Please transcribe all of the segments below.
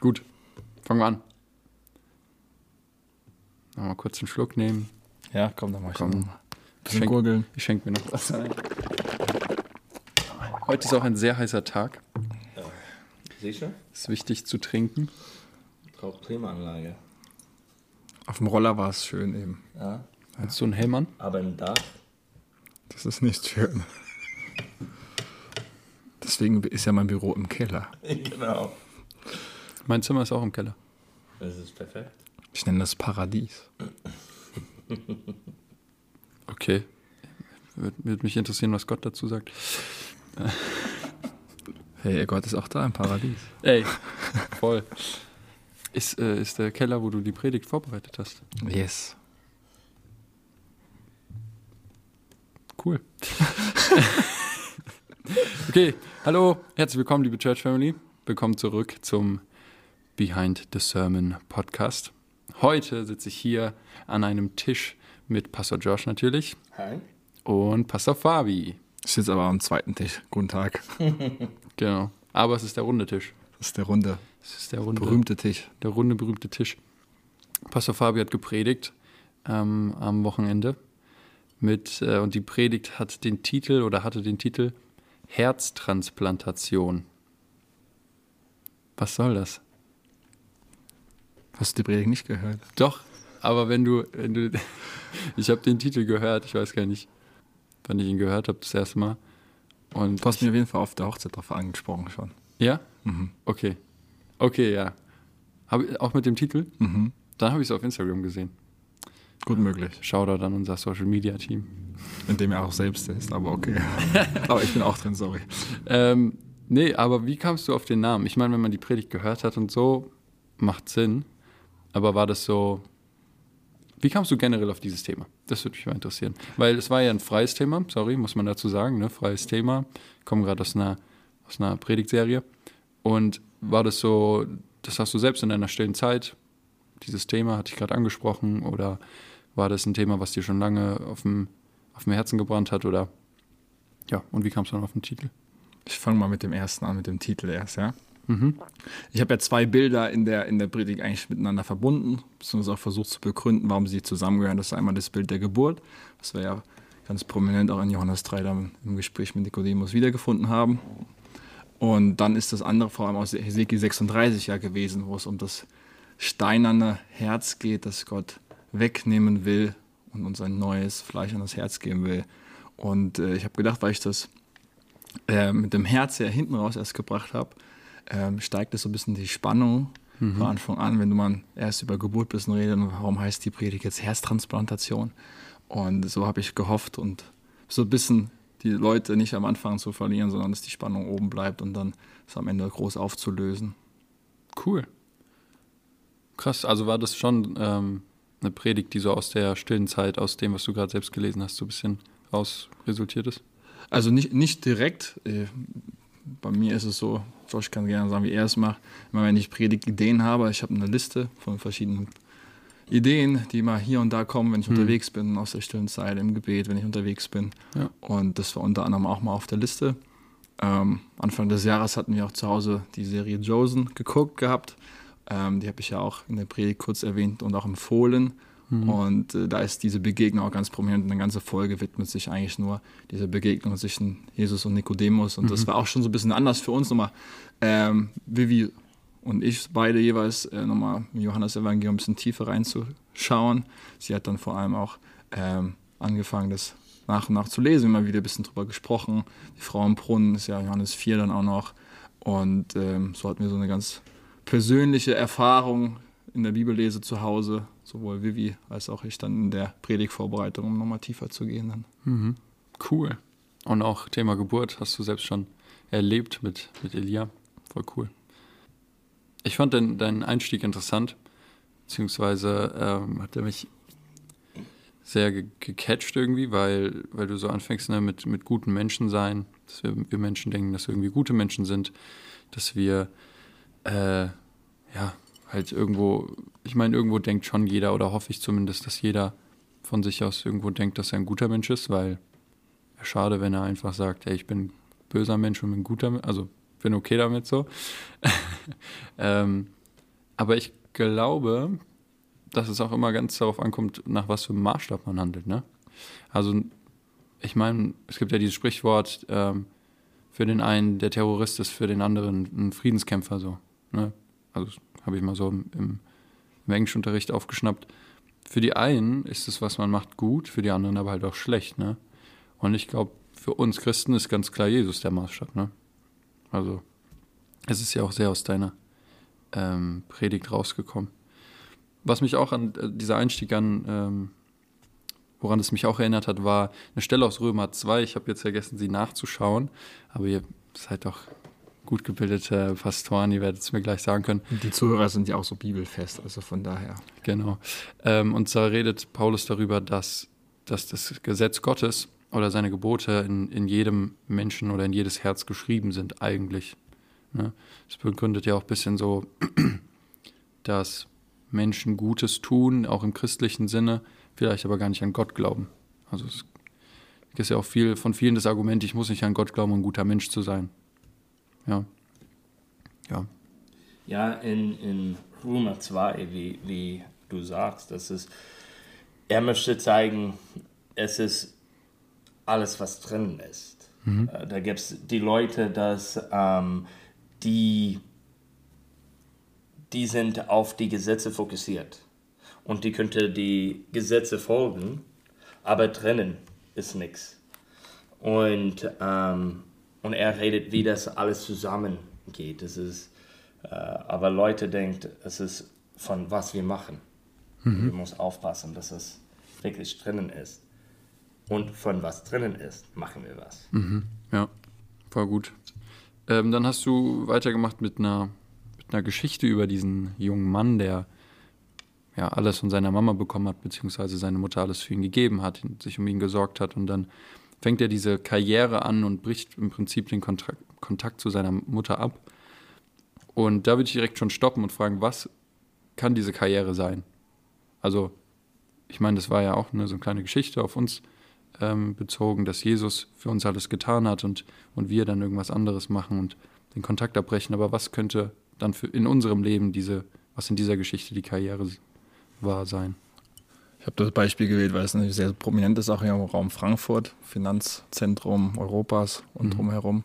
Gut, fangen wir an. Mal kurz einen Schluck nehmen. Ja, komm, dann mach ich Komm. noch mal. Ich Bisschen schenk, gurgeln. ich schenk mir noch was ein. Heute ist auch ein sehr heißer Tag. Siehst du? Ist wichtig zu trinken. Braucht Klimaanlage. Auf dem Roller war es schön eben. Ja. Hast du einen Helm an? Aber im Dach. Das ist nicht schön. Deswegen ist ja mein Büro im Keller. genau. Mein Zimmer ist auch im Keller. Das ist perfekt. Ich nenne das Paradies. Okay. Würde würd mich interessieren, was Gott dazu sagt. Hey, Gott ist auch da im Paradies. Ey, voll. Ist, äh, ist der Keller, wo du die Predigt vorbereitet hast. Yes. Cool. okay, hallo, herzlich willkommen, liebe Church Family. Willkommen zurück zum Behind the Sermon Podcast. Heute sitze ich hier an einem Tisch mit Pastor Josh natürlich Hi. und Pastor Fabi. Ich sitze aber am zweiten Tisch. Guten Tag. Genau. Aber es ist der runde Tisch. Das ist der runde, Es ist der runde, berühmte Tisch. der runde, berühmte Tisch. Pastor Fabi hat gepredigt ähm, am Wochenende. Mit, äh, und die Predigt hat den Titel oder hatte den Titel Herztransplantation. Was soll das? Hast du die Predigt nicht gehört? Doch, aber wenn du, wenn du, ich habe den Titel gehört, ich weiß gar nicht, wann ich ihn gehört habe das erste Mal. Und Du hast mich auf jeden Fall auf der Hochzeit drauf angesprochen schon. ja, Mhm. okay, okay, ja, habe auch mit dem Titel. Mhm. Dann habe ich es auf Instagram gesehen. Gut möglich. Shoutout an unser Social Media Team. In dem er auch selbst ist, aber okay. aber ich bin auch drin, sorry. Ähm, nee, aber wie kamst du auf den Namen? Ich meine, wenn man die Predigt gehört hat und so, macht Sinn. Aber war das so. Wie kamst du generell auf dieses Thema? Das würde mich mal interessieren. Weil es war ja ein freies Thema, sorry, muss man dazu sagen, ne? Freies Thema. Ich komme gerade aus einer, aus einer Predigtserie. Und war das so, das hast du selbst in deiner stillen Zeit, dieses Thema, hatte ich gerade angesprochen, oder war das ein Thema, was dir schon lange auf dem, auf dem Herzen gebrannt hat? Oder ja, und wie kamst du dann auf den Titel? Ich fange mal mit dem ersten an, mit dem Titel erst, ja. Mhm. Ich habe ja zwei Bilder in der, in der Predigt eigentlich miteinander verbunden, beziehungsweise auch versucht zu begründen, warum sie zusammengehören. Das ist einmal das Bild der Geburt, was wir ja ganz prominent auch in Johannes 3 dann im Gespräch mit Nikodemus wiedergefunden haben. Und dann ist das andere vor allem aus Hesekiel 36 ja gewesen, wo es um das steinerne Herz geht, das Gott wegnehmen will und uns ein neues Fleisch an das Herz geben will. Und äh, ich habe gedacht, weil ich das äh, mit dem Herz ja hinten raus erst gebracht habe, ähm, steigt es so ein bisschen die Spannung von Anfang an, wenn du mal erst über Geburt ein bisschen redest, und warum heißt die Predigt jetzt Herztransplantation? Und so habe ich gehofft und so ein bisschen die Leute nicht am Anfang zu verlieren, sondern dass die Spannung oben bleibt und dann es am Ende groß aufzulösen. Cool. Krass, also war das schon ähm, eine Predigt, die so aus der stillen Zeit, aus dem, was du gerade selbst gelesen hast, so ein bisschen raus resultiert ist? Also nicht, nicht direkt. äh, Bei mir ist es so, Josh kann gerne sagen, wie er es macht. Immer wenn ich Predigtideen habe, ich habe eine Liste von verschiedenen Ideen, die mal hier und da kommen, wenn ich unterwegs bin, aus der stillen Zeit, im Gebet, wenn ich unterwegs bin. Ja. Und das war unter anderem auch mal auf der Liste. Ähm, Anfang des Jahres hatten wir auch zu Hause die Serie Josen geguckt gehabt. Ähm, die habe ich ja auch in der Predigt kurz erwähnt und auch empfohlen. Und äh, da ist diese Begegnung auch ganz prominent. Eine ganze Folge widmet sich eigentlich nur dieser Begegnung zwischen Jesus und Nikodemus. Und das war auch schon so ein bisschen anders für uns nochmal. Ähm, Vivi und ich beide jeweils äh, nochmal im Johannes-Evangelium ein bisschen tiefer reinzuschauen. Sie hat dann vor allem auch ähm, angefangen, das nach und nach zu lesen, immer wieder ein bisschen drüber gesprochen. Die Frau im Brunnen ist ja Johannes 4 dann auch noch. Und ähm, so hatten wir so eine ganz persönliche Erfahrung in der Bibellese zu Hause, sowohl Vivi als auch ich dann in der Predigtvorbereitung, um nochmal tiefer zu gehen. Dann. Mhm. Cool. Und auch Thema Geburt hast du selbst schon erlebt mit, mit Elia. Voll cool. Ich fand deinen deinen Einstieg interessant, beziehungsweise ähm, hat er mich sehr ge gecatcht irgendwie, weil, weil du so anfängst ne, mit, mit guten Menschen sein, dass wir, wir Menschen denken, dass wir irgendwie gute Menschen sind, dass wir äh, ja halt irgendwo, ich meine, irgendwo denkt schon jeder oder hoffe ich zumindest, dass jeder von sich aus irgendwo denkt, dass er ein guter Mensch ist, weil schade, wenn er einfach sagt, hey, ich bin ein böser Mensch und bin guter, also bin okay damit so. ähm, Aber ich glaube, dass es auch immer ganz darauf ankommt, nach was für einem Maßstab man handelt. Ne? Also, ich meine, es gibt ja dieses Sprichwort, ähm, für den einen der Terrorist ist für den anderen ein Friedenskämpfer so. Ne? Also, habe ich mal so im, im, Englischunterricht aufgeschnappt. Für die einen ist es, was man macht, gut, für die anderen aber halt auch schlecht. Ne? Und ich glaube, für uns Christen ist ganz klar Jesus der Maßstab. Ne? Also, es ist ja auch sehr aus deiner ähm, Predigt rausgekommen. Was mich auch an äh, dieser Einstieg an, ähm, woran es mich auch erinnert hat, war eine Stelle aus Römer 2. Ich habe jetzt vergessen, sie nachzuschauen, aber ihr seid doch gut gebildete Pastoren, ihr werdet es mir gleich sagen können. Die Zuhörer sind ja auch so bibelfest, also von daher. Genau. Ähm, und zwar redet Paulus darüber, dass, dass das Gesetz Gottes oder seine Gebote in, in jedem Menschen oder in jedes Herz geschrieben sind, eigentlich. Ne? Das begründet ja auch ein bisschen so, dass Menschen Gutes tun, auch im christlichen Sinne, vielleicht aber gar nicht an Gott glauben. Also es ist ja auch viel von vielen das Argument, ich muss nicht an Gott glauben, um ein guter Mensch zu sein. Ja. Ja. Ja, in, in Römer 2, wie, wie du sagst, das ist, er möchte zeigen, es ist alles, was drin ist. Mhm. Da gibt es die Leute, dass ähm, die, die sind auf die Gesetze fokussiert und die könnte die Gesetze folgen, aber drinnen ist nichts. Und, ähm, und er redet, wie das alles zusammengeht. Das ist, äh, aber Leute denken, es ist von was wir machen. Mhm. Wir müssen aufpassen, dass es wirklich drinnen ist. Und von was drinnen ist, machen wir was. Mhm. Ja, voll gut. Ähm, dann hast du weitergemacht mit einer, mit einer Geschichte über diesen jungen Mann, der ja alles von seiner Mama bekommen hat, beziehungsweise seine Mutter alles für ihn gegeben hat, sich um ihn gesorgt hat. Und dann fängt er diese Karriere an und bricht im Prinzip den Kontakt, Kontakt zu seiner Mutter ab. Und da würde ich direkt schon stoppen und fragen, was kann diese Karriere sein? Also, ich meine, das war ja auch eine so eine kleine Geschichte auf uns ähm, bezogen, dass Jesus für uns alles getan hat und, und wir dann irgendwas anderes machen und den Kontakt abbrechen. Aber was könnte dann für in unserem Leben diese, was in dieser Geschichte die Karriere war sein? Ich habe das Beispiel gewählt, weil es eine sehr prominente Sache hier im Raum Frankfurt, Finanzzentrum Europas und mhm. drumherum.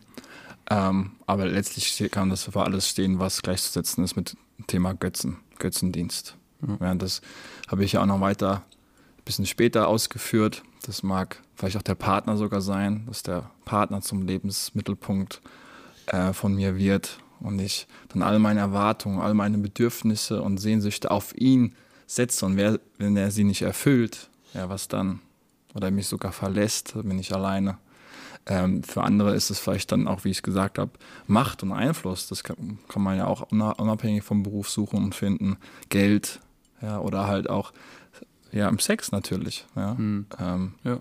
Ähm, aber letztlich kann das für alles stehen, was gleichzusetzen ist mit dem Thema Götzen, Götzendienst. Mhm. Ja, das habe ich ja auch noch weiter ein bisschen später ausgeführt. Das mag vielleicht auch der Partner sogar sein, dass der Partner zum Lebensmittelpunkt äh, von mir wird und ich dann all meine Erwartungen, all meine Bedürfnisse und Sehnsüchte auf ihn setze und wer, wenn er sie nicht erfüllt, ja, was dann? Oder mich sogar verlässt, bin ich alleine. Ähm, für andere ist es vielleicht dann auch, wie ich gesagt habe, Macht und Einfluss. Das kann, kann man ja auch unabhängig vom Beruf suchen und finden. Geld, ja, oder halt auch ja, im Sex natürlich, ja, mhm. ähm, ja.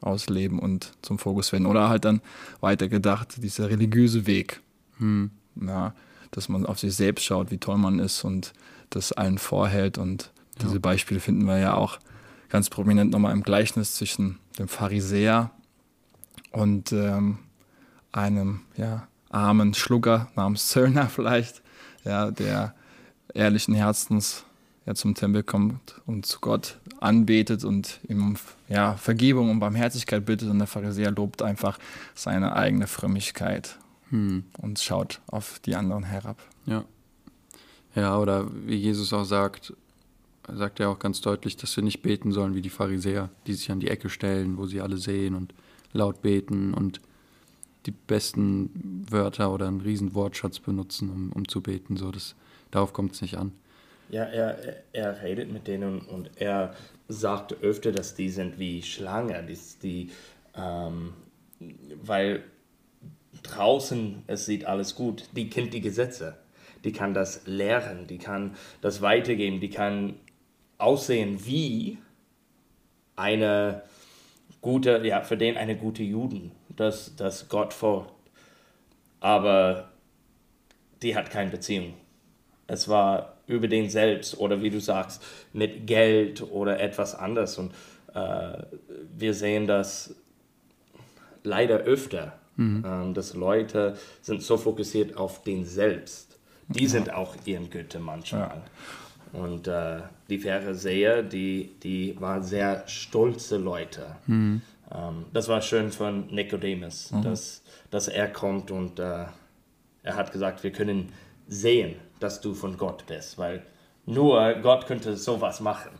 ausleben und zum Fokus werden. Oder halt dann weitergedacht, dieser religiöse Weg, mhm. ja, dass man auf sich selbst schaut, wie toll man ist und das allen vorhält. Und diese ja. Beispiele finden wir ja auch ganz prominent nochmal im Gleichnis zwischen dem Pharisäer und ähm, einem ja, armen Schlucker namens Zöllner vielleicht, ja, der ehrlichen Herzens ja, zum Tempel kommt und zu Gott anbetet und ihm ja, Vergebung und Barmherzigkeit bittet und der Pharisäer lobt einfach seine eigene Frömmigkeit hm. und schaut auf die anderen herab. Ja. Ja, oder wie Jesus auch sagt, sagt er auch ganz deutlich, dass wir nicht beten sollen wie die Pharisäer, die sich an die Ecke stellen, wo sie alle sehen und laut beten und die besten Wörter oder einen riesen Wortschatz benutzen, um, um zu beten. So, das, darauf kommt es nicht an. Ja, er, er redet mit denen und er sagt öfter, dass die sind wie Schlange, die, die ähm, weil draußen es sieht alles gut, die kennt die Gesetze, die kann das lehren, die kann das weitergeben, die kann aussehen wie eine gute, ja, für den eine gute Juden, das, das Gott folgt. Aber die hat keine Beziehung. Es war über den selbst oder wie du sagst, mit Geld oder etwas anderes. Und äh, wir sehen das leider öfter, mhm. ähm, dass Leute sind so fokussiert auf den selbst, die sind auch ihren Götter manchmal. Und äh, die Pharisäer, die, die waren sehr stolze Leute. Ähm, das war schön von Nikodemus, dass, dass er kommt und äh, er hat gesagt, wir können sehen, dass du von Gott bist, weil nur Gott könnte sowas machen.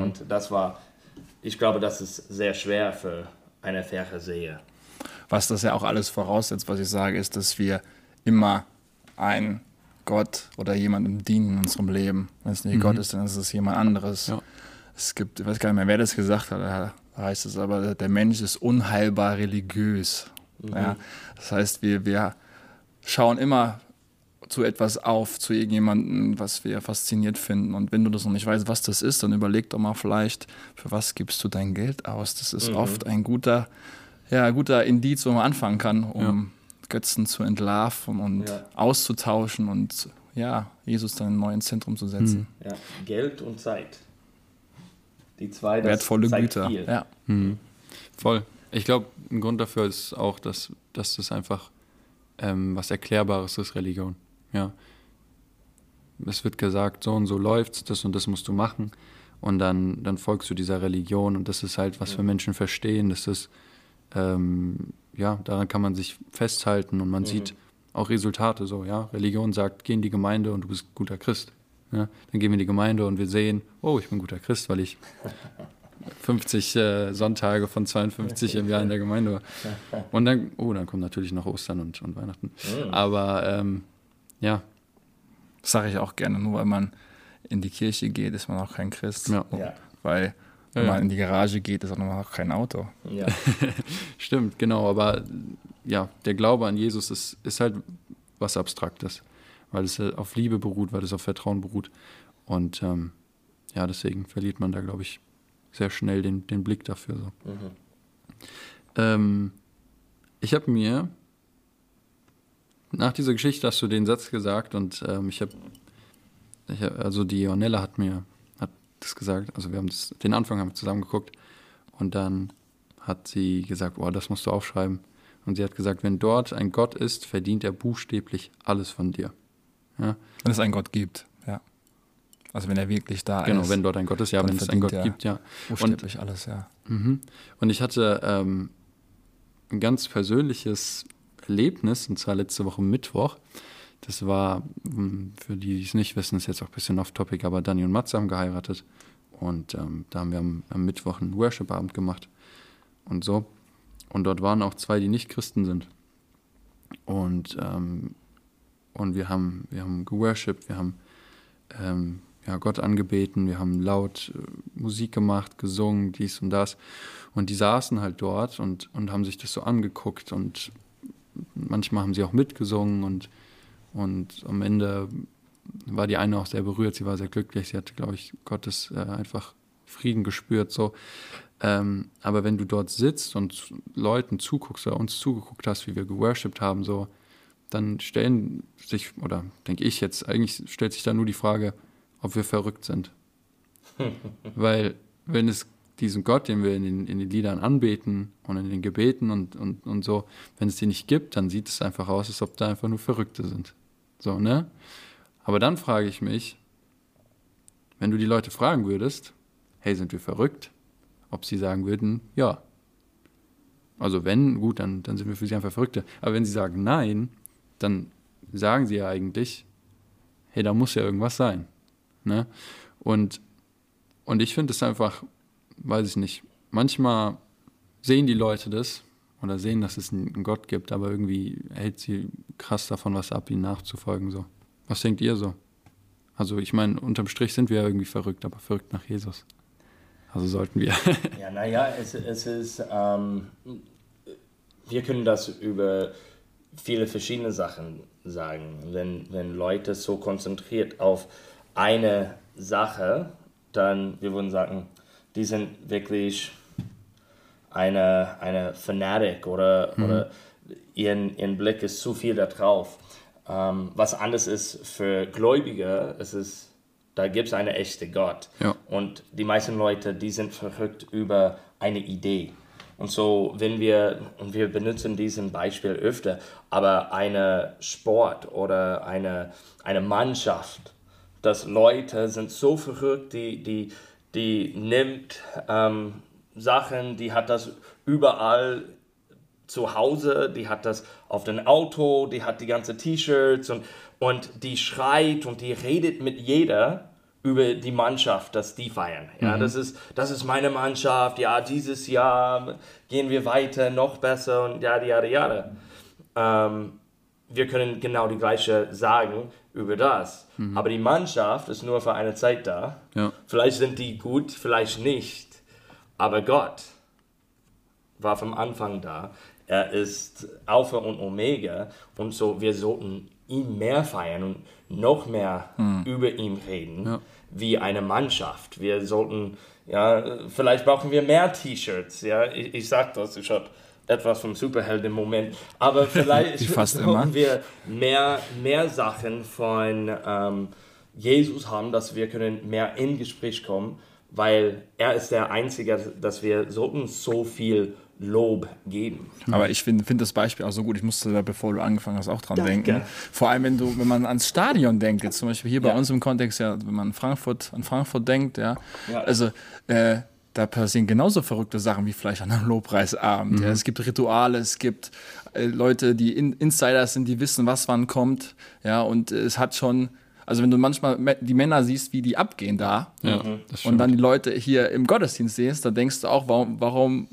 Und das war, ich glaube, das ist sehr schwer für eine Pharisäer. Was das ja auch alles voraussetzt, was ich sage, ist, dass wir immer ein Gott oder jemandem dienen in unserem Leben. Wenn es nicht Gott ist, dann ist es jemand anderes. Ja. Es gibt, ich weiß gar nicht mehr, wer das gesagt hat, da heißt es aber, der Mensch ist unheilbar religiös. Ja? Das heißt, wir, wir schauen immer zu etwas auf, zu irgendjemandem, was wir fasziniert finden. Und wenn du das noch nicht weißt, was das ist, dann überleg doch mal vielleicht, für was gibst du dein Geld aus? Das ist oft ein guter, ja, guter Indiz, wo man anfangen kann, um Götzen zu entlarven und Ja. auszutauschen und ja, Jesus dann im neuen Zentrum zu setzen. Ja, Geld und Zeit. Die zwei, das Wertvolle zeigt Güter. viel. Ja. Voll. Ich glaube, ein Grund dafür ist auch, dass, dass das einfach ähm, was Erklärbares ist, Religion. Ja. Es wird gesagt, so und so läuft's, das und das musst du machen. Und dann, dann folgst du dieser Religion und das ist halt, was wir Menschen verstehen. Das ist, ähm, ja, daran kann man sich festhalten und man sieht auch Resultate so, ja. Religion sagt, geh in die Gemeinde und du bist ein guter Christ. Ja? Dann gehen wir in die Gemeinde und wir sehen, oh, ich bin ein guter Christ, weil ich 50 äh, Sonntage von 52 im Jahr in der Gemeinde war. Und dann, oh, dann kommt natürlich noch Ostern und, und Weihnachten. Aber ähm, ja, Das sage ich auch gerne, nur weil man in die Kirche geht, ist man auch kein Christ. Ja. Ja. Weil wenn Ja, man in die Garage geht, ist auch kein Auto. Ja. stimmt, genau. Aber ja, der Glaube an Jesus ist, ist halt was Abstraktes, weil es halt auf Liebe beruht, weil es auf Vertrauen beruht. Und ähm, ja, deswegen verliert man da, glaube ich, sehr schnell den, den Blick dafür. So. Ähm, ich habe mir nach dieser Geschichte hast du den Satz gesagt und ähm, ich habe, ich hab, also die Ornella hat mir das gesagt, also wir haben das, den Anfang haben wir zusammen geguckt und dann hat sie gesagt, oh, das musst du aufschreiben. Und sie hat gesagt, wenn dort ein Gott ist, verdient er buchstäblich alles von dir. Ja, Wenn es einen Gott gibt, ja. Also wenn er wirklich da genau, ist. wenn dort ein Gott ist, ja, wenn es einen Gott gibt, ja. Und buchstäblich alles, ja. Mhm. Und ich hatte ähm, ein ganz persönliches Erlebnis, und zwar letzte Woche Mittwoch. Das war, mh, für die, die es nicht wissen, ist jetzt auch ein bisschen off-topic, aber Dani und Matze haben geheiratet. Und ähm, da haben wir am, am Mittwoch einen Worship-Abend gemacht und so. Und dort waren auch zwei, die nicht Christen sind. Und, ähm, und wir haben, wir haben geworshipped, wir haben ähm, ja, Gott angebeten, wir haben laut äh, Musik gemacht, gesungen, dies und das. Und die saßen halt dort und, und haben sich das so angeguckt und manchmal haben sie auch mitgesungen und, und am Ende war die eine auch sehr berührt, sie war sehr glücklich, sie hatte, glaube ich, Gottes äh, einfach Frieden gespürt, so. Ähm, aber wenn du dort sitzt und Leuten zuguckst oder uns zugeguckt hast, wie wir geworshipped haben, so, dann stellen sich, oder denke ich jetzt, eigentlich stellt sich da nur die Frage, ob wir verrückt sind. Weil, wenn es diesen Gott, den wir in den, in den Liedern anbeten und in den Gebeten und, und, und so, wenn es den nicht gibt, dann sieht es einfach aus, als ob da einfach nur Verrückte sind. So, ne? Aber dann frage ich mich, wenn du die Leute fragen würdest, hey, sind wir verrückt? Ob sie sagen würden, ja. Also wenn, gut, dann, dann sind wir für sie einfach Verrückte. Aber wenn sie sagen nein, dann sagen sie ja eigentlich, hey, da muss ja irgendwas sein. Ne? Und, und ich finde es einfach, weiß ich nicht, manchmal sehen die Leute das oder sehen, dass es einen Gott gibt, aber irgendwie hält sie krass davon was ab, ihm nachzufolgen. So. Was denkt ihr so? Also ich meine, unterm Strich sind wir ja irgendwie verrückt, aber verrückt nach Jesus. Also sollten wir. Ja, naja, es, es ist, ähm, wir können das über viele verschiedene Sachen sagen. Wenn, wenn Leute so konzentriert auf eine Sache, dann, wir würden sagen, die sind wirklich eine, eine Fanatic oder, oder ihren, ihren Blick ist zu viel da drauf. Ähm, was anders ist für Gläubige, es ist, da gibt es einen echten Gott. Ja. Und die meisten Leute, die sind verrückt über eine Idee. Und so, wenn wir, und wir benutzen diesen Beispiel öfter, aber eine Sport oder eine, eine Mannschaft, dass Leute sind so verrückt, die, die, die nimmt ähm, Sachen, die hat das überall zu Hause, die hat das auf dem Auto, die hat die ganze T-Shirts und, und die schreit und die redet mit jeder über die Mannschaft, dass die feiern. Ja, mhm. das, ist, das ist meine Mannschaft, ja, dieses Jahr gehen wir weiter, noch besser und ja, ja, ja. Ähm, wir können genau die gleiche sagen über das. Mhm. Aber die Mannschaft ist nur für eine Zeit da. Ja. Vielleicht sind die gut, vielleicht nicht. Aber Gott war vom Anfang da. Er ist Alpha und Omega. Und so, wir sollten ihn mehr feiern und noch mehr mhm. über ihn reden. Ja wie eine Mannschaft. Wir sollten, ja, vielleicht brauchen wir mehr T-Shirts. Ja, ich, ich sage das, ich habe etwas vom Superheld im Moment, aber vielleicht brauchen wir mehr, mehr Sachen von ähm, Jesus haben, dass wir können mehr in Gespräch kommen, weil er ist der Einzige, dass wir sollten so viel Lob geben. Aber ich finde find das Beispiel auch so gut. Ich musste da, bevor du angefangen hast, auch dran Danke. denken. Vor allem, wenn du, wenn man ans Stadion denkt, jetzt zum Beispiel hier ja. bei uns im Kontext, ja, wenn man Frankfurt, an Frankfurt denkt, ja, ja. also äh, da passieren genauso verrückte Sachen wie vielleicht an einem Lobpreisabend. Mhm. Ja. Es gibt Rituale, es gibt äh, Leute, die in, Insiders sind, die wissen, was wann kommt. Ja, und es hat schon also wenn du manchmal die Männer siehst, wie die abgehen da ja, mhm. und dann die Leute hier im Gottesdienst siehst, dann denkst du auch, warum, warum,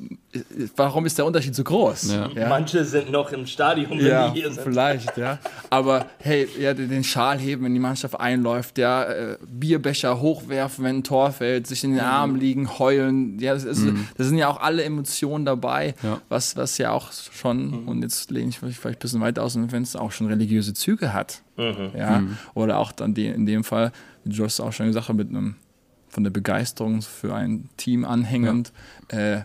warum ist der Unterschied so groß? Ja. Ja. Manche sind noch im Stadion, wenn ja, die hier sind. Vielleicht, ja. Aber hey, ja, den Schal heben, wenn die Mannschaft einläuft, ja, äh, Bierbecher hochwerfen, wenn ein Tor fällt, sich in den mhm. Armen liegen, heulen. Ja, das, ist, mhm. das sind ja auch alle Emotionen dabei, was, was ja auch schon, mhm. und jetzt lehne ich mich vielleicht ein bisschen weiter aus dem Fenster, auch schon religiöse Züge hat. Mhm. Ja? Mhm. Oder auch dann die, in dem Fall, wie Josh auch schon gesagt hat, mit einem von der Begeisterung für ein Team anhängend, ja. äh,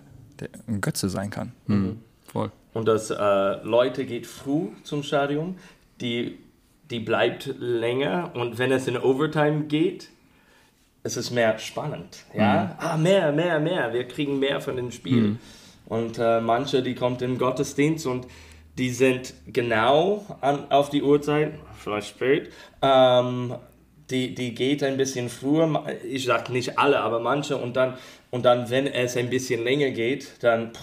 ein Götze sein kann. Mhm. mhm. Voll. Und dass äh, Leute geht früh zum Stadion, die, die bleibt länger und wenn es in Overtime geht, ist es mehr spannend. Ja? Mhm. Ah, mehr, mehr, mehr. Wir kriegen mehr von dem Spiel. Mhm. Und äh, manche, die kommt im Gottesdienst und die sind genau an, auf die Uhrzeit, vielleicht spät. Ähm, die, die geht ein bisschen früher, ich sage nicht alle, aber manche. Und dann, und dann, wenn es ein bisschen länger geht, dann, pff,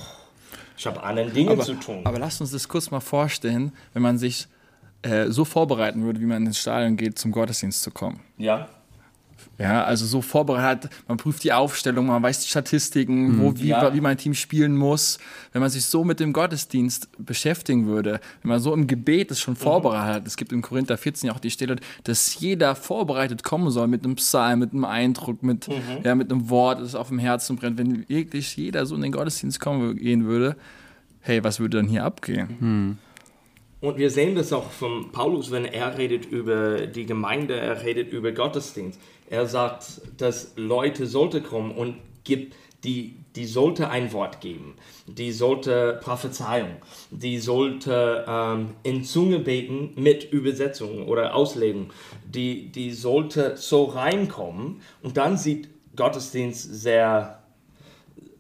ich habe andere Dinge aber, zu tun. Aber lasst uns das kurz mal vorstellen, wenn man sich äh, so vorbereiten würde, wie man ins Stadion geht, zum Gottesdienst zu kommen. Ja. Ja, also so vorbereitet, man prüft die Aufstellung, man weiß die Statistiken, wo, mhm. wie, ja. wie mein Team spielen muss. Wenn man sich so mit dem Gottesdienst beschäftigen würde, wenn man so im Gebet es schon mhm. vorbereitet hat, es gibt in Korinther 14 ja auch die Stelle, dass jeder vorbereitet kommen soll mit einem Psalm, mit einem Eindruck, mit, mhm. ja, mit einem Wort, das auf dem Herzen brennt. Wenn wirklich jeder so in den Gottesdienst kommen gehen würde, hey, was würde dann hier abgehen? Und wir sehen das auch von Paulus, wenn er redet über die Gemeinde, er redet über Gottesdienst. Er sagt, dass Leute sollte kommen und gibt, die, die sollte ein Wort geben, die sollte Prophezeiung, die sollte ähm, in Zunge beten mit Übersetzung oder Auslegung, die, die sollte so reinkommen und dann sieht Gottesdienst sehr,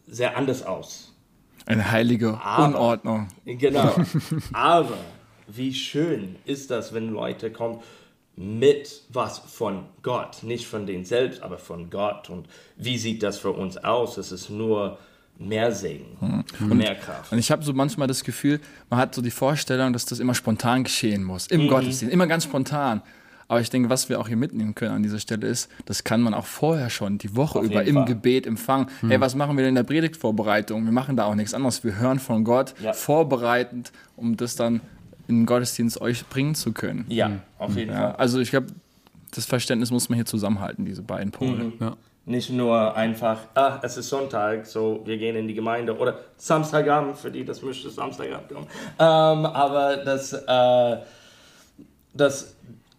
sehr anders aus. Eine heilige aber, Unordnung. Genau. Aber wie schön ist das, wenn Leute kommen mit was von Gott, nicht von denen selbst, aber von Gott. Und wie sieht das für uns aus? Es ist nur mehr Segen mhm. und mehr Kraft. Und ich habe so manchmal das Gefühl, man hat so die Vorstellung, dass das immer spontan geschehen muss, im mhm. Gottesdienst, immer ganz spontan. Aber ich denke, was wir auch hier mitnehmen können an dieser Stelle ist, das kann man auch vorher schon, die Woche Auf über im Fall. Gebet empfangen. Mhm. Hey, was machen wir denn in der Predigtvorbereitung? Wir machen da auch nichts anderes. Wir hören von Gott, ja. vorbereitend, um das dann in den Gottesdienst euch bringen zu können. Ja, auf jeden ja, Fall. Also ich glaube, das Verständnis muss man hier zusammenhalten, diese beiden Pole. Mhm. Ja. Nicht nur einfach, ah, es ist Sonntag, so wir gehen in die Gemeinde oder Samstagabend, für die das müsste Samstagabend kommen. Ähm, aber das, äh, das,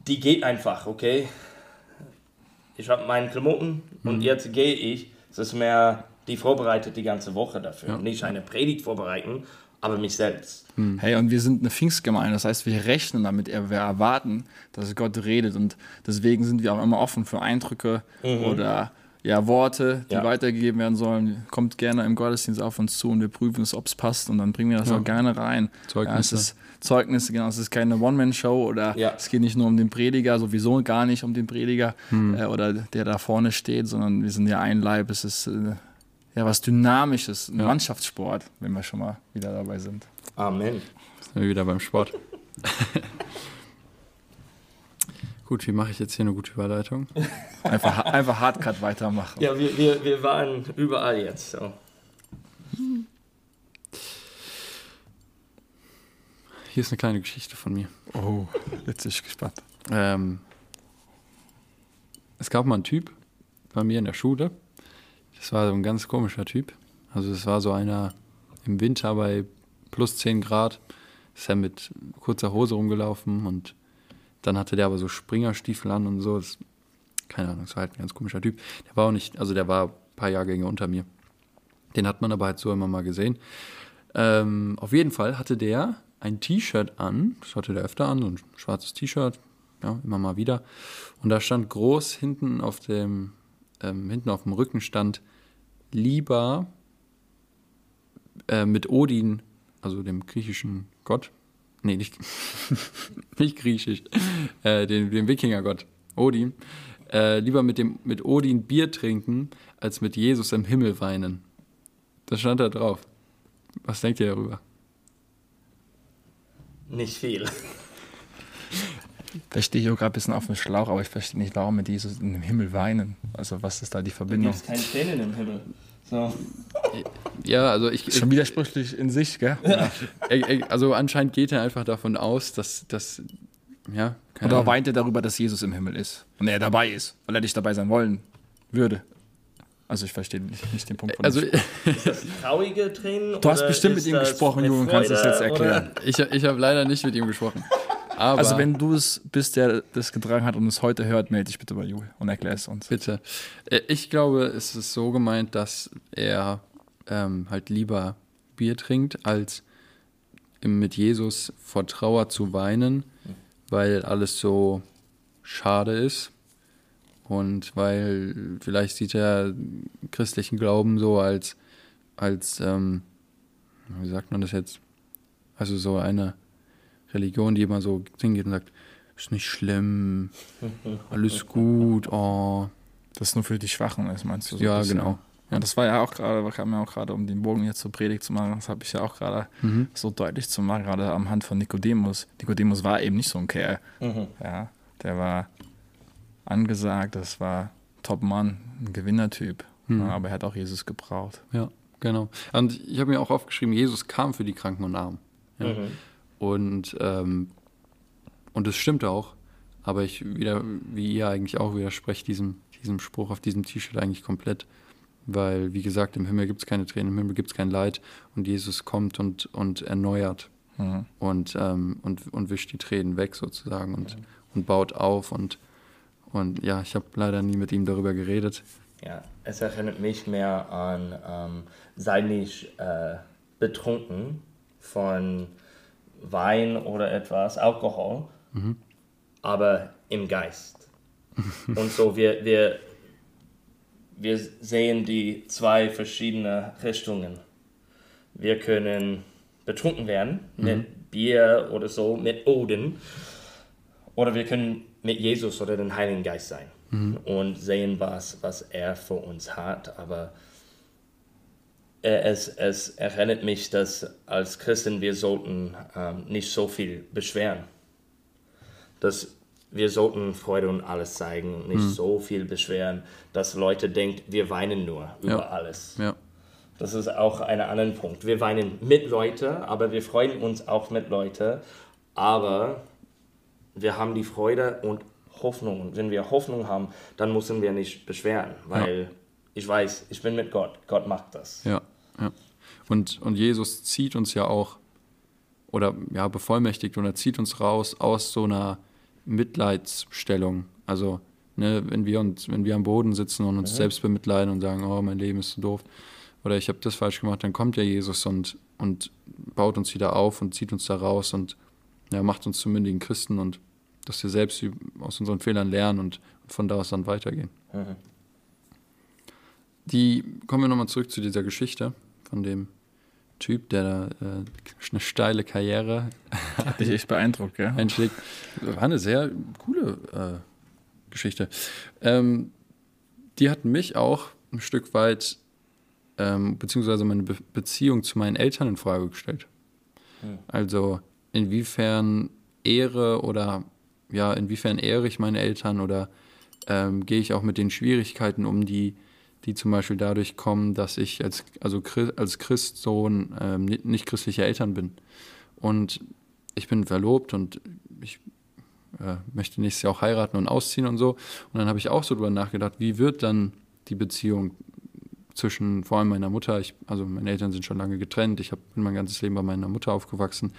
die geht einfach, okay? Ich habe meinen Klamotten mhm. und jetzt gehe ich. Es ist mehr, die vorbereitet die ganze Woche dafür. Ja. Nicht eine Predigt vorbereiten, aber mich selbst. Hm. Hey, und wir sind eine Pfingstgemeinde, das heißt, wir rechnen damit, wir erwarten, dass Gott redet und deswegen sind wir auch immer offen für Eindrücke mhm. oder ja, Worte, die Ja. weitergegeben werden sollen. Kommt gerne im Gottesdienst auf uns zu und wir prüfen es, ob es passt und dann bringen wir das Ja. auch gerne rein. Zeugnisse. Ja, es ist Zeugnisse, genau. Es ist keine One-Man-Show oder Ja. es geht nicht nur um den Prediger, sowieso gar nicht um den Prediger Hm. äh, oder der da vorne steht, sondern wir sind ja ein Leib. Es ist äh, ja was Dynamisches, ein Ja. Mannschaftssport, wenn wir schon mal wieder dabei sind. Amen. Sind wir wieder beim Sport. Gut, wie mache ich jetzt hier eine gute Überleitung? Einfach, einfach Hardcut weitermachen. Ja, wir, wir, wir waren überall jetzt. So. Hier ist eine kleine Geschichte von mir. Oh, jetzt bin ich gespannt. Ähm, es gab mal einen Typ bei mir in der Schule. Das war so ein ganz komischer Typ. Also es war so einer im Winter bei plus 10 Grad. Ist er mit kurzer Hose rumgelaufen und dann hatte der aber so Springerstiefel an und so. Das, keine Ahnung, das war halt ein ganz komischer Typ. Der war auch nicht, also der war ein paar Jahrgänge unter mir. Den hat man aber halt so immer mal gesehen. Ähm, auf jeden Fall hatte der ein T-Shirt an, das hatte der öfter an, so ein schwarzes T-Shirt, ja, immer mal wieder. Und da stand groß hinten auf dem, ähm, hinten auf dem Rücken stand lieber äh, mit Odin, also dem griechischen Gott, nee, nicht, nicht griechisch, äh, den, dem Wikingergott, Odin, äh, lieber mit, dem, mit Odin Bier trinken, als mit Jesus im Himmel weinen. Das stand da drauf. Was denkt ihr darüber? Nicht viel. Da stehe ich auch gerade ein bisschen auf dem Schlauch, aber ich verstehe nicht, warum mit Jesus in dem Himmel weinen. Also was ist da die Verbindung? gibt es keine Tränen im Himmel. So. Ja, also ich, Schon widersprüchlich in sich, gell? Er- Also anscheinend geht er einfach davon aus, dass, dass ja, keine Oder Ahnung. weint er darüber, dass Jesus im Himmel ist und er dabei ist, weil er nicht dabei sein wollen würde. Also ich verstehe nicht, nicht den Punkt von Also dem- Ist das traurige Tränen? Du hast oder bestimmt mit ihm gesprochen, Julian, kannst du das jetzt erklären. ich, ich habe leider nicht mit ihm gesprochen. Aber Also wenn du es bist, der das getragen hat und es heute hört, melde dich bitte bei Jul und erklär es uns. bitte. Äh, Ich glaube, es ist so gemeint, dass er ähm, halt lieber Bier trinkt, als mit Jesus vor Trauer zu weinen, weil alles so schade ist. Und weil vielleicht sieht er christlichen Glauben so als, als ähm, wie sagt man das jetzt? Also so eine Religion, die immer so hingeht und sagt, ist nicht schlimm, alles gut, oh. Das ist nur für die Schwachen ist, meinst du? so Ja, genau. Ja, das war ja auch gerade, kam ja auch gerade, um den Bogen jetzt zur Predigt zu machen, das habe ich ja auch gerade Mhm. so deutlich zu machen, gerade am Hand von Nikodemus. Nikodemus war eben nicht so ein Kerl. Mhm. Ja, der war angesagt, das war Top-Mann, ein Gewinnertyp. Mhm. Ja, aber er hat auch Jesus gebraucht. Ja, genau. Und ich habe mir auch aufgeschrieben, Jesus kam für die Kranken und Armen. Ja. Mhm. Und, ähm, und es stimmt auch, aber ich wieder, wie ihr eigentlich auch, widerspreche diesem, diesem Spruch auf diesem T-Shirt eigentlich komplett. Weil, wie gesagt, im Himmel gibt es keine Tränen, im Himmel gibt es kein Leid und Jesus kommt und, und erneuert Mhm. und, ähm, und, und wischt die Tränen weg sozusagen und, und baut auf und, und ja, ich habe leider nie mit ihm darüber geredet. Ja, es erinnert mich mehr an, ähm, sei nicht äh, betrunken von Wein oder etwas, Alkohol, aber im Geist. Und so, wir, wir, wir sehen die zwei verschiedene Richtungen. Wir können betrunken werden mit Bier oder so, mit Odin. Oder wir können mit Jesus oder dem Heiligen Geist sein und sehen, was, was er für uns hat. Aber es, es erinnert mich, dass als Christen wir sollten ähm, nicht so viel beschweren. Dass wir sollten Freude und alles zeigen und nicht so viel beschweren, dass Leute denken, wir weinen nur über Ja. alles. Ja, Das ist auch ein anderer Punkt. Wir weinen mit Leuten, aber wir freuen uns auch mit Leuten. Aber wir haben die Freude und Hoffnung. Und wenn wir Hoffnung haben, dann müssen wir nicht beschweren, weil ich weiß, ich bin mit Gott. Gott macht das. Ja, ja. Und, und Jesus zieht uns ja auch, oder ja, bevollmächtigt und er zieht uns raus aus so einer Mitleidsstellung. Also, ne, wenn wir uns, wenn wir am Boden sitzen und uns selbst bemitleiden und sagen, oh, mein Leben ist so doof, oder ich habe das falsch gemacht, dann kommt ja Jesus und, und baut uns wieder auf und zieht uns da raus und ja, macht uns zu mündigen Christen und dass wir selbst aus unseren Fehlern lernen und von da aus dann weitergehen. die kommen wir nochmal zurück zu dieser Geschichte von dem Typ, der da äh, eine steile Karriere Hat dich echt beeindruckt, gell? einschlägt. War eine sehr coole äh, Geschichte. Ähm, die hat mich auch ein Stück weit, ähm, beziehungsweise meine Be Beziehung zu meinen Eltern in Frage gestellt. Also inwiefern ehre oder ja, inwiefern ehre ich meine Eltern oder ähm, gehe ich auch mit den Schwierigkeiten um, die, die zum Beispiel dadurch kommen, dass ich als, also als Christsohn ähm, ni- nicht christliche Eltern bin. Und ich bin verlobt und ich äh, möchte nächstes Jahr auch heiraten und ausziehen und so. Und dann habe ich auch so drüber nachgedacht, wie wird dann die Beziehung zwischen vor allem meiner Mutter, ich, also meine Eltern sind schon lange getrennt, ich hab, bin mein ganzes Leben bei meiner Mutter aufgewachsen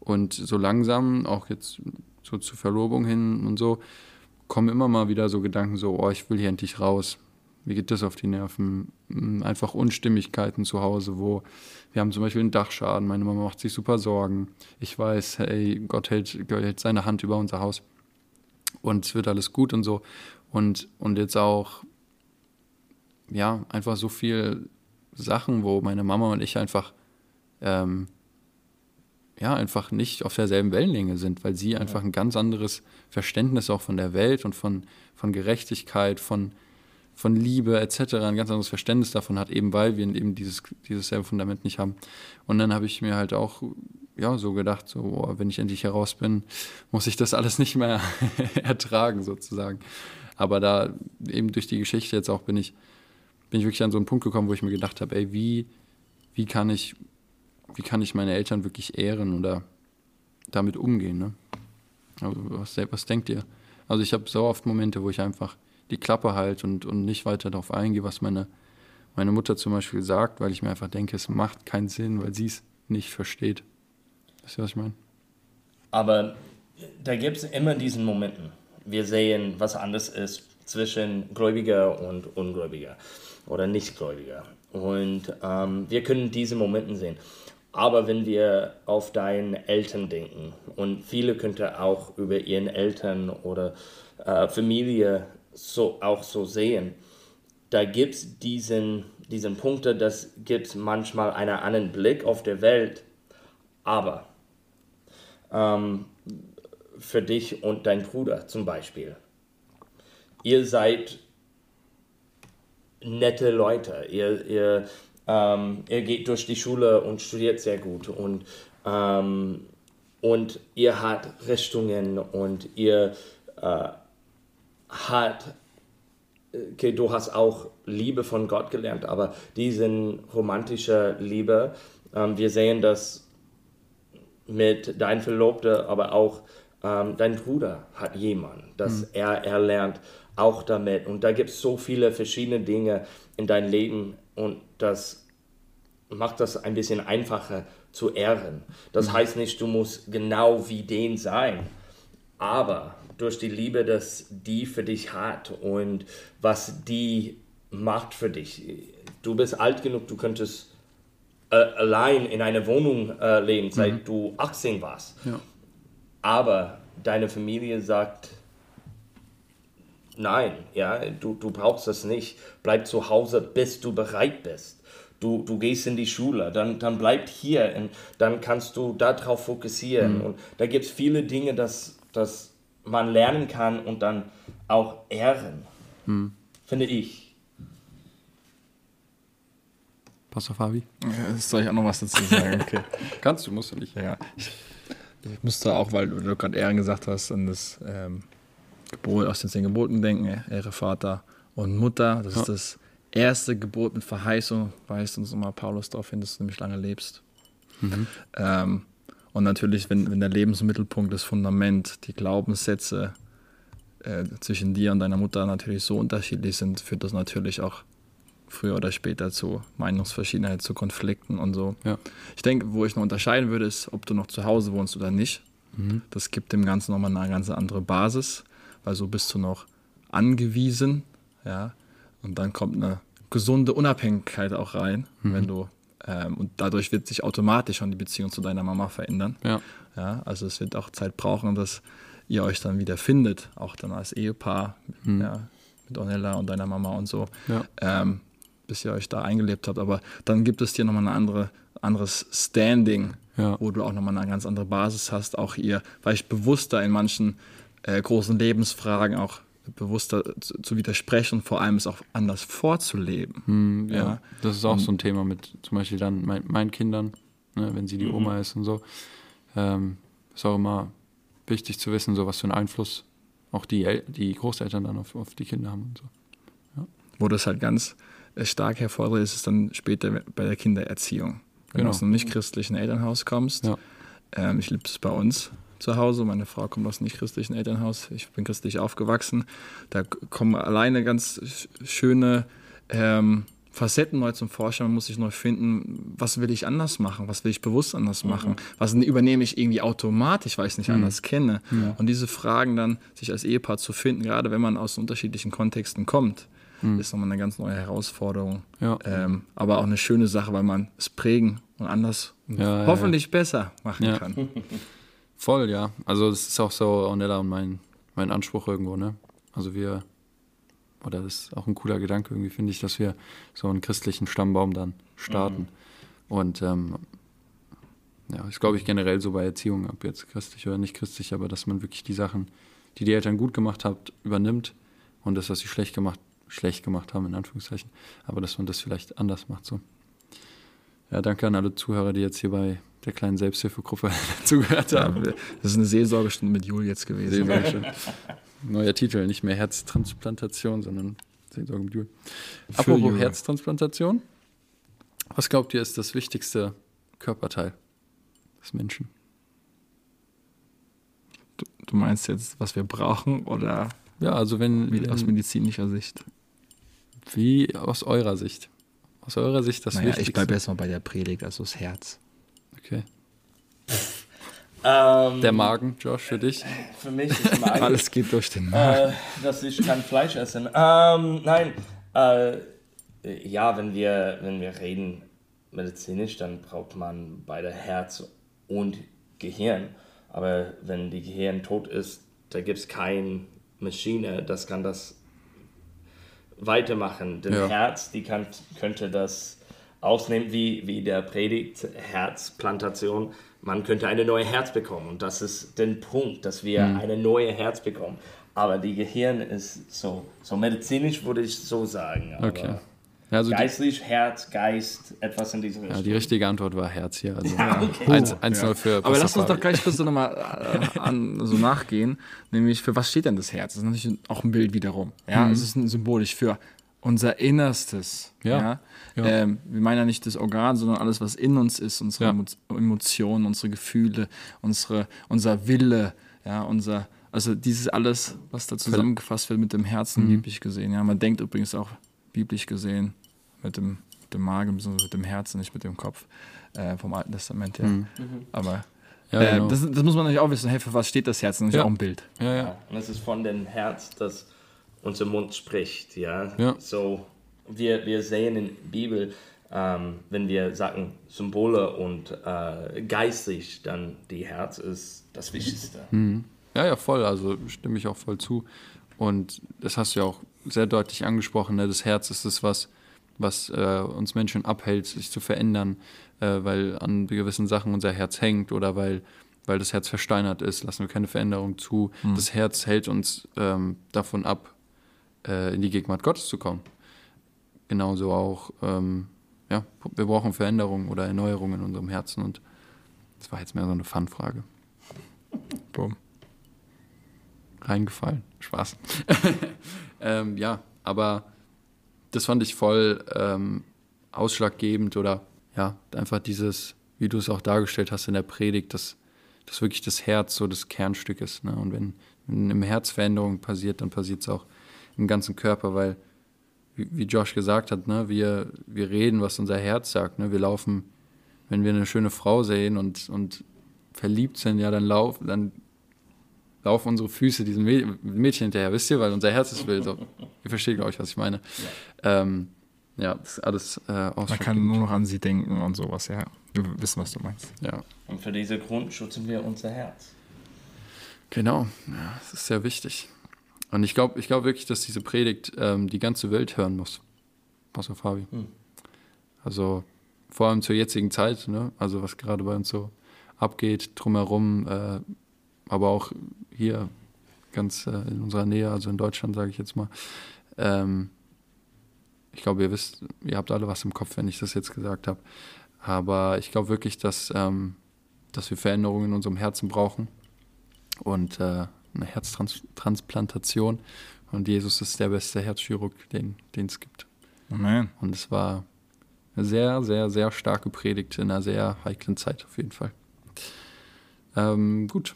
und so langsam, auch jetzt so zur Verlobung hin und so, kommen immer mal wieder so Gedanken so, oh, ich will hier endlich raus. Wie geht das auf die Nerven? Mm, Einfach Unstimmigkeiten zu Hause, wo wir haben zum Beispiel einen Dachschaden, meine Mama macht sich super Sorgen. Ich weiß, hey, Gott hält, Gott hält seine Hand über unser Haus und es wird alles gut und so. Und, und jetzt auch, ja, einfach so viel Sachen, wo meine Mama und ich einfach, ähm, ja, einfach nicht auf derselben Wellenlänge sind, weil sie einfach ein ganz anderes Verständnis auch von der Welt und von, von Gerechtigkeit, von, von Liebe etc. ein ganz anderes Verständnis davon hat, eben weil wir eben dieses, dieses selbe Fundament nicht haben. Und dann habe ich mir halt auch ja, so gedacht, so, oh, wenn ich endlich heraus bin, muss ich das alles nicht mehr ertragen, sozusagen. Aber da eben durch die Geschichte jetzt auch bin ich, bin ich wirklich an so einen Punkt gekommen, wo ich mir gedacht habe, ey, wie, wie kann ich, wie kann ich meine Eltern wirklich ehren oder damit umgehen, ne? Also, was, was denkt ihr? Also ich habe so oft Momente, wo ich einfach die Klappe halte und, und nicht weiter darauf eingehe, was meine, meine Mutter zum Beispiel sagt, weil ich mir einfach denke, es macht keinen Sinn, weil sie es nicht versteht. Wisst ihr, was ich meine? Aber da gibt es immer diesen Momenten. Wir sehen, was anders ist zwischen Gläubiger und Ungläubiger oder Nichtgläubiger. Und ähm, wir können diese Momente sehen. Aber wenn wir auf deine Eltern denken, und viele könnten auch über ihren Eltern oder äh, Familie so, auch so sehen, da gibt es diesen, diesen Punkte, das gibt manchmal einen anderen Blick auf die Welt. Aber ähm, für dich und dein Bruder zum Beispiel. Ihr seid nette Leute. Ihr, ihr, ähm, ihr geht durch die Schule und studiert sehr gut und, ähm, und ihr habt Richtungen und ihr äh, habt okay, du hast auch Liebe von Gott gelernt, aber diese romantische Liebe, ähm, wir sehen das mit deinem Verlobter, aber auch ähm, dein Bruder hat jemanden, dass er, er lernt auch damit. Und da gibt es so viele verschiedene Dinge in deinem Leben und das macht das ein bisschen einfacher zu ehren. Das heißt nicht, du musst genau wie den sein, aber durch die Liebe, dass die für dich hat und was die macht für dich. Du bist alt genug, du könntest äh, allein in einer Wohnung äh, leben, seit du 18 warst. Ja. Aber deine Familie sagt, nein, ja, du, du brauchst das nicht. Bleib zu Hause, bis du bereit bist. Du, du gehst in die Schule, dann, dann bleib hier und dann kannst du darauf fokussieren. Und da gibt es viele Dinge, dass, dass man lernen kann und dann auch ehren, finde ich. Pastor Fabi? Ja, soll ich auch noch was dazu sagen? Okay. Kannst du, musst du nicht. Ja. Ich, ich musste auch, weil du gerade Ehren gesagt hast, an das ähm, Gebot aus den zehn Geboten denken, Ehre Vater und Mutter. Das Ja. ist das erste Gebot mit Verheißung, weist uns immer Paulus darauf hin, dass du nämlich lange lebst. Ähm, und natürlich, wenn, wenn der Lebensmittelpunkt, das Fundament, die Glaubenssätze äh, zwischen dir und deiner Mutter natürlich so unterschiedlich sind, führt das natürlich auch früher oder später zu Meinungsverschiedenheit, zu Konflikten und so. Ja. Ich denke, wo ich noch unterscheiden würde, ist, ob du noch zu Hause wohnst oder nicht. Das gibt dem Ganzen nochmal eine ganz andere Basis, weil so bist du noch angewiesen, ja. Und dann kommt eine gesunde Unabhängigkeit auch rein, wenn du ähm, und dadurch wird sich automatisch schon die Beziehung zu deiner Mama verändern. Ja. Ja, also es wird auch Zeit brauchen, dass ihr euch dann wieder findet, auch dann als Ehepaar, ja, mit Ornella und deiner Mama und so. Ja. Ähm, bis ihr euch da eingelebt habt. Aber dann gibt es dir nochmal ein andere, anderes Standing, Ja. wo du auch nochmal eine ganz andere Basis hast. Auch ihr vielleicht bewusster in manchen äh, großen Lebensfragen auch bewusster zu, zu widersprechen und vor allem es auch anders vorzuleben. Hm, ja. Ja. Das ist auch so ein Thema mit zum Beispiel dann mein, meinen Kindern, ne, wenn sie die Oma ist und so. Ähm, ist auch immer wichtig zu wissen, so was für einen Einfluss auch die, El die Großeltern dann auf, auf die Kinder haben und so. Wo das halt ganz äh, stark hervortritt, ist es dann später bei der Kindererziehung. Wenn Genau. du aus einem nicht-christlichen Elternhaus kommst, Ja. ähm, ich lebe es bei uns zu Hause, meine Frau kommt aus einem nicht-christlichen Elternhaus, ich bin christlich aufgewachsen, da kommen alleine ganz sch- schöne ähm, Facetten neu zum Vorschein, man muss sich neu finden, was will ich anders machen, was will ich bewusst anders machen, was übernehme ich irgendwie automatisch, weil ich es nicht anders kenne. Und diese Fragen dann, sich als Ehepaar zu finden, gerade wenn man aus unterschiedlichen Kontexten kommt, ist nochmal eine ganz neue Herausforderung. Ja. Ähm, aber auch eine schöne Sache, weil man es prägen und anders Ja, ja, hoffentlich besser machen Ja. kann. Voll, ja. Also das ist auch so Ornella und mein, mein Anspruch irgendwo, ne? Also wir, oder das ist auch ein cooler Gedanke irgendwie, finde ich, dass wir so einen christlichen Stammbaum dann starten. Und ähm, ja, ist glaube ich generell so bei Erziehung, ob jetzt christlich oder nicht christlich, aber dass man wirklich die Sachen, die die Eltern gut gemacht haben, übernimmt und das, was sie schlecht gemacht, schlecht gemacht haben, in Anführungszeichen, aber dass man das vielleicht anders macht so. Ja, danke an alle Zuhörer, die jetzt hier bei der kleinen Selbsthilfegruppe zugehört Ja, haben. das ist eine Seelsorgestunde mit Jul jetzt gewesen. Neuer Titel, nicht mehr Herztransplantation, sondern Seelsorge mit Jul. Für Apropos Jul. Herztransplantation. Was glaubt ihr ist das wichtigste Körperteil des Menschen? Du, du meinst jetzt, was wir brauchen oder Ja, also wenn, wie, aus medizinischer Sicht? wie aus eurer Sicht? Aus eurer Sicht das naja, ich Wichtigste? bleibe erstmal bei der Predigt, also das Herz. Okay. Ähm, Der Magen, Josh, für dich? Für mich ist Magen, Alles geht durch den Magen. äh, dass ich kein Fleisch essen. Ähm, nein, äh, ja, wenn wir, wenn wir reden medizinisch, dann braucht man beide Herz und Gehirn. Aber wenn die Gehirn tot ist, da gibt es keine Maschine, das kann das weitermachen. Denn Ja. Herz, die kann, könnte das ausnehmen, wie, wie der Predigt, Herzplantation. Man könnte eine neue Herz bekommen. Und das ist der Punkt, dass wir eine neue Herz bekommen. Aber die Gehirn ist so, so medizinisch, würde ich so sagen. Aber Okay. Ja, also die, Geistlich, Herz, Geist, etwas in diese ja, Richtung. die richtige Antwort war Herz hier. Also okay. 1 1-0 für Aber lass uns doch gleich kurz so nochmal äh, so nachgehen, nämlich für was steht denn das Herz? Das ist natürlich auch ein Bild wiederum. Ja, es ist ein symbolisch für unser Innerstes. Ja. Ja. Ja. Ähm, wir meinen ja nicht das Organ, sondern alles, was in uns ist, unsere Ja. Emo Emotionen, unsere Gefühle, unsere, unser Wille, ja, unser, also dieses alles, was da zusammengefasst wird mit dem Herzen, biblisch gesehen. Ja, man denkt übrigens auch biblisch gesehen mit dem, mit dem Magen, beziehungsweise mit dem Herzen, nicht mit dem Kopf äh, vom Alten Testament. Ja. Aber Ja, äh, genau. das, das muss man natürlich auch wissen. Hey, für was steht das Herz? Das ist Ja. auch ein Bild. ja, ja. Ja, und es ist von dem Herz, das unser Mund spricht. Ja? Ja. So, wir, wir sehen in der Bibel, ähm, wenn wir sagen Symbole und äh, geistig, dann die Herz ist das Wichtigste. Ja, ja, voll. Also stimme ich auch voll zu. Und das hast du ja auch sehr deutlich angesprochen. Ne? Das Herz ist das, was, was äh, uns Menschen abhält, sich zu verändern, äh, weil an gewissen Sachen unser Herz hängt oder weil, weil das Herz versteinert ist, lassen wir keine Veränderung zu. Das Herz hält uns ähm, davon ab, äh, in die Gegenwart Gottes zu kommen. Genauso auch, ähm, ja, wir brauchen Veränderungen oder Erneuerungen in unserem Herzen. Und das war jetzt mehr so eine Fun-Frage. Boom. reingefallen. Spaß. ähm, ja, aber das fand ich voll ähm, ausschlaggebend oder ja, einfach dieses, wie du es auch dargestellt hast in der Predigt, dass, dass wirklich das Herz so das Kernstück ist. Ne? Und wenn, wenn im Herz Veränderung passiert, dann passiert es auch im ganzen Körper, weil, wie, Josh gesagt hat, ne, wir, wir reden, was unser Herz sagt. Ne? Wir laufen, wenn wir eine schöne Frau sehen und, und verliebt sind, ja, dann laufen, dann laufen unsere Füße diesem Mäd- Mädchen hinterher, wisst ihr, weil unser Herz ist wild. So. Ihr versteht, glaube ich, was ich meine. Ja, ähm, ja das ist alles äh, Man kann nur noch an sie denken und sowas, ja. Wir wissen, was du meinst. Ja, Und für diesen Grund schützen wir unser Herz. genau. Ja, das ist sehr wichtig. Und ich glaube ich glaub wirklich, dass diese Predigt ähm, die ganze Welt hören muss. Auf Fabi. Also vor allem zur jetzigen Zeit, ne? also was gerade bei uns so abgeht, drumherum, äh, aber auch hier ganz äh, in unserer Nähe, also in Deutschland, sage ich jetzt mal. Ähm, ich glaube, ihr wisst, ihr habt alle was im Kopf, wenn ich das jetzt gesagt habe. Aber ich glaube wirklich, dass, ähm, dass wir Veränderungen in unserem Herzen brauchen und äh, eine Herztransplantation. Und Jesus ist der beste Herzchirurg, den es gibt. Amen. Und es war eine sehr, sehr, sehr starke Predigt in einer sehr heiklen Zeit auf jeden Fall. Ähm, gut.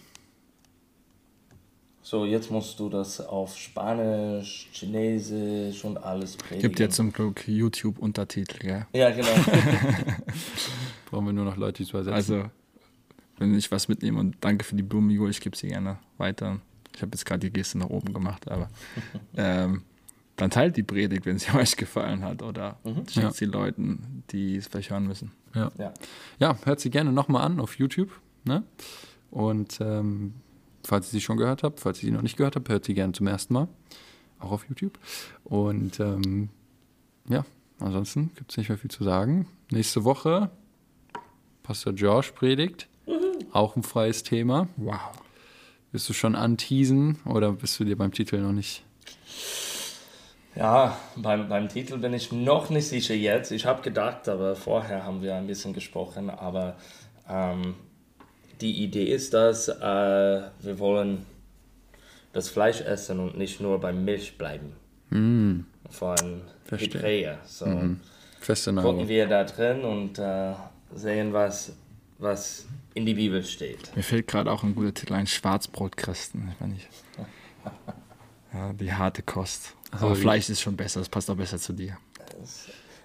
So, jetzt musst du das auf Spanisch, Chinesisch und alles predigen. Gibt ja zum Glück YouTube-Untertitel, gell? Ja, genau. Brauchen wir nur noch Leute, die es übersetzen. Also, wenn ich was mitnehme und danke für die Blumen, Igor, ich gebe sie gerne weiter. Ich habe jetzt gerade die Geste nach oben gemacht, aber ähm, dann teilt die Predigt, wenn sie euch gefallen hat oder schickt Ja. sie Leuten, die es vielleicht hören müssen. ja. ja. ja, hört sie gerne nochmal an auf YouTube. Ne? Und ähm, falls ihr sie schon gehört habt, falls ihr sie noch nicht gehört habt, hört sie gerne zum ersten Mal. Auch auf YouTube. Und ähm, ja, ansonsten gibt es nicht mehr viel zu sagen. Nächste Woche Pastor Josh predigt. Auch ein freies Thema. Wow. Willst du schon anteasen oder bist du dir beim Titel noch nicht? Ja, beim, beim Titel bin ich noch nicht sicher jetzt. Ich habe gedacht, aber vorher haben wir ein bisschen gesprochen. Aber ähm, die Idee ist, dass äh, wir wollen das Fleisch essen und nicht nur beim Milch bleiben. Mm, Von. Hebräer. So feste gucken wir da drin und äh, sehen, was, was in die Bibel steht. Mir fällt gerade auch ein guter Titel ein, Schwarzbrotchristen. Ich meine, ich, ja, die harte Kost. Also Aber Fleisch ist schon besser, das passt auch besser zu dir.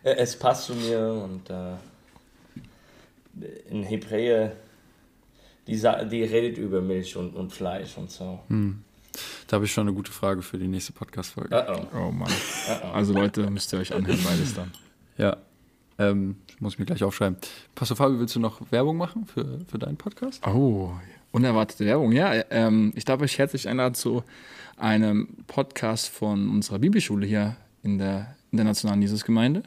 Äh, Es passt zu mir und äh, in Hebräer, die, die redet über Milch und, und Fleisch und so. Da habe ich schon eine gute Frage für die nächste Podcast-Folge. Uh -oh. Oh Mann. Also Leute, müsst ihr euch anhören, beides dann. Ja. Ähm, muss ich mir gleich aufschreiben. Pastor Fabio, willst du noch Werbung machen für, für deinen Podcast? Oh, unerwartete Werbung. Ja, ähm, ich darf euch herzlich einladen zu einem Podcast von unserer Bibelschule hier in der Internationalen Jesusgemeinde.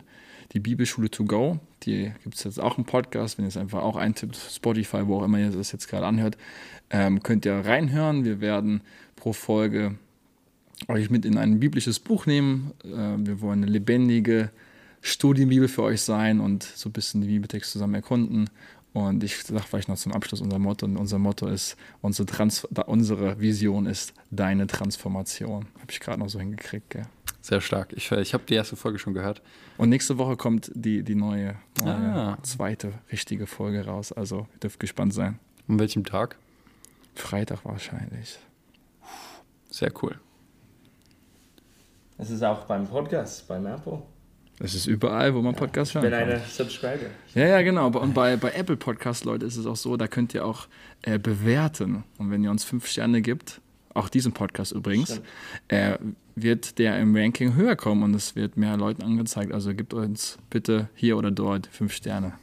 Die Bibelschule to go. Die gibt es jetzt auch im Podcast. Wenn ihr es einfach auch eintippt, Spotify, wo auch immer ihr das jetzt gerade anhört, ähm, könnt ihr reinhören. Wir werden pro Folge euch mit in ein biblisches Buch nehmen. Äh, wir wollen eine lebendige Studienbibel für euch sein und so ein bisschen die Bibeltext zusammen erkunden. Und ich sage vielleicht noch zum Abschluss unser Motto. Und unser Motto ist, unsere, Trans unsere Vision ist deine Transformation. Habe ich gerade noch so hingekriegt. Gell? Sehr stark. Ich, ich habe die erste Folge schon gehört. Und nächste Woche kommt die, die neue, neue Ah. zweite richtige Folge raus. Also ihr dürft gespannt sein. An welchem Tag? Freitag wahrscheinlich. Sehr cool. Es ist auch beim Podcast, beim Apple. Das ist überall, wo man Podcast Ich hören bin kann. eine Subscriber. Ja, ja, genau. Und bei, bei Apple Podcast, Leute, ist es auch so, da könnt ihr auch äh, bewerten. Und wenn ihr uns fünf Sterne gibt, auch diesen Podcast übrigens, äh, wird der im Ranking höher kommen und es wird mehr Leuten angezeigt. Also gebt uns bitte hier oder dort fünf Sterne.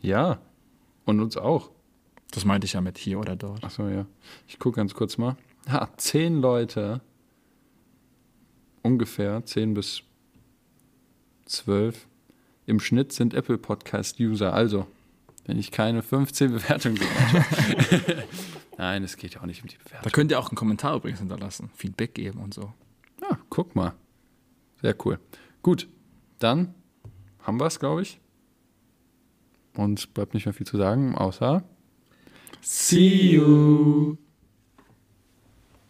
Ja. Und uns auch. Das meinte ich ja mit hier oder dort. Achso, ja. Ich gucke ganz kurz mal. Ha, zehn Leute. Ungefähr, zehn bis zwölf. Im Schnitt sind Apple Podcast-User. Also, wenn ich keine 15 Bewertungen sehe. Nein, es geht ja auch nicht um die Da Bewertung. könnt ihr auch einen Kommentar übrigens hinterlassen, Feedback geben und so. Ja, guck mal. Sehr cool. Gut, dann haben wir es, glaube ich. Und bleibt nicht mehr viel zu sagen, außer See you!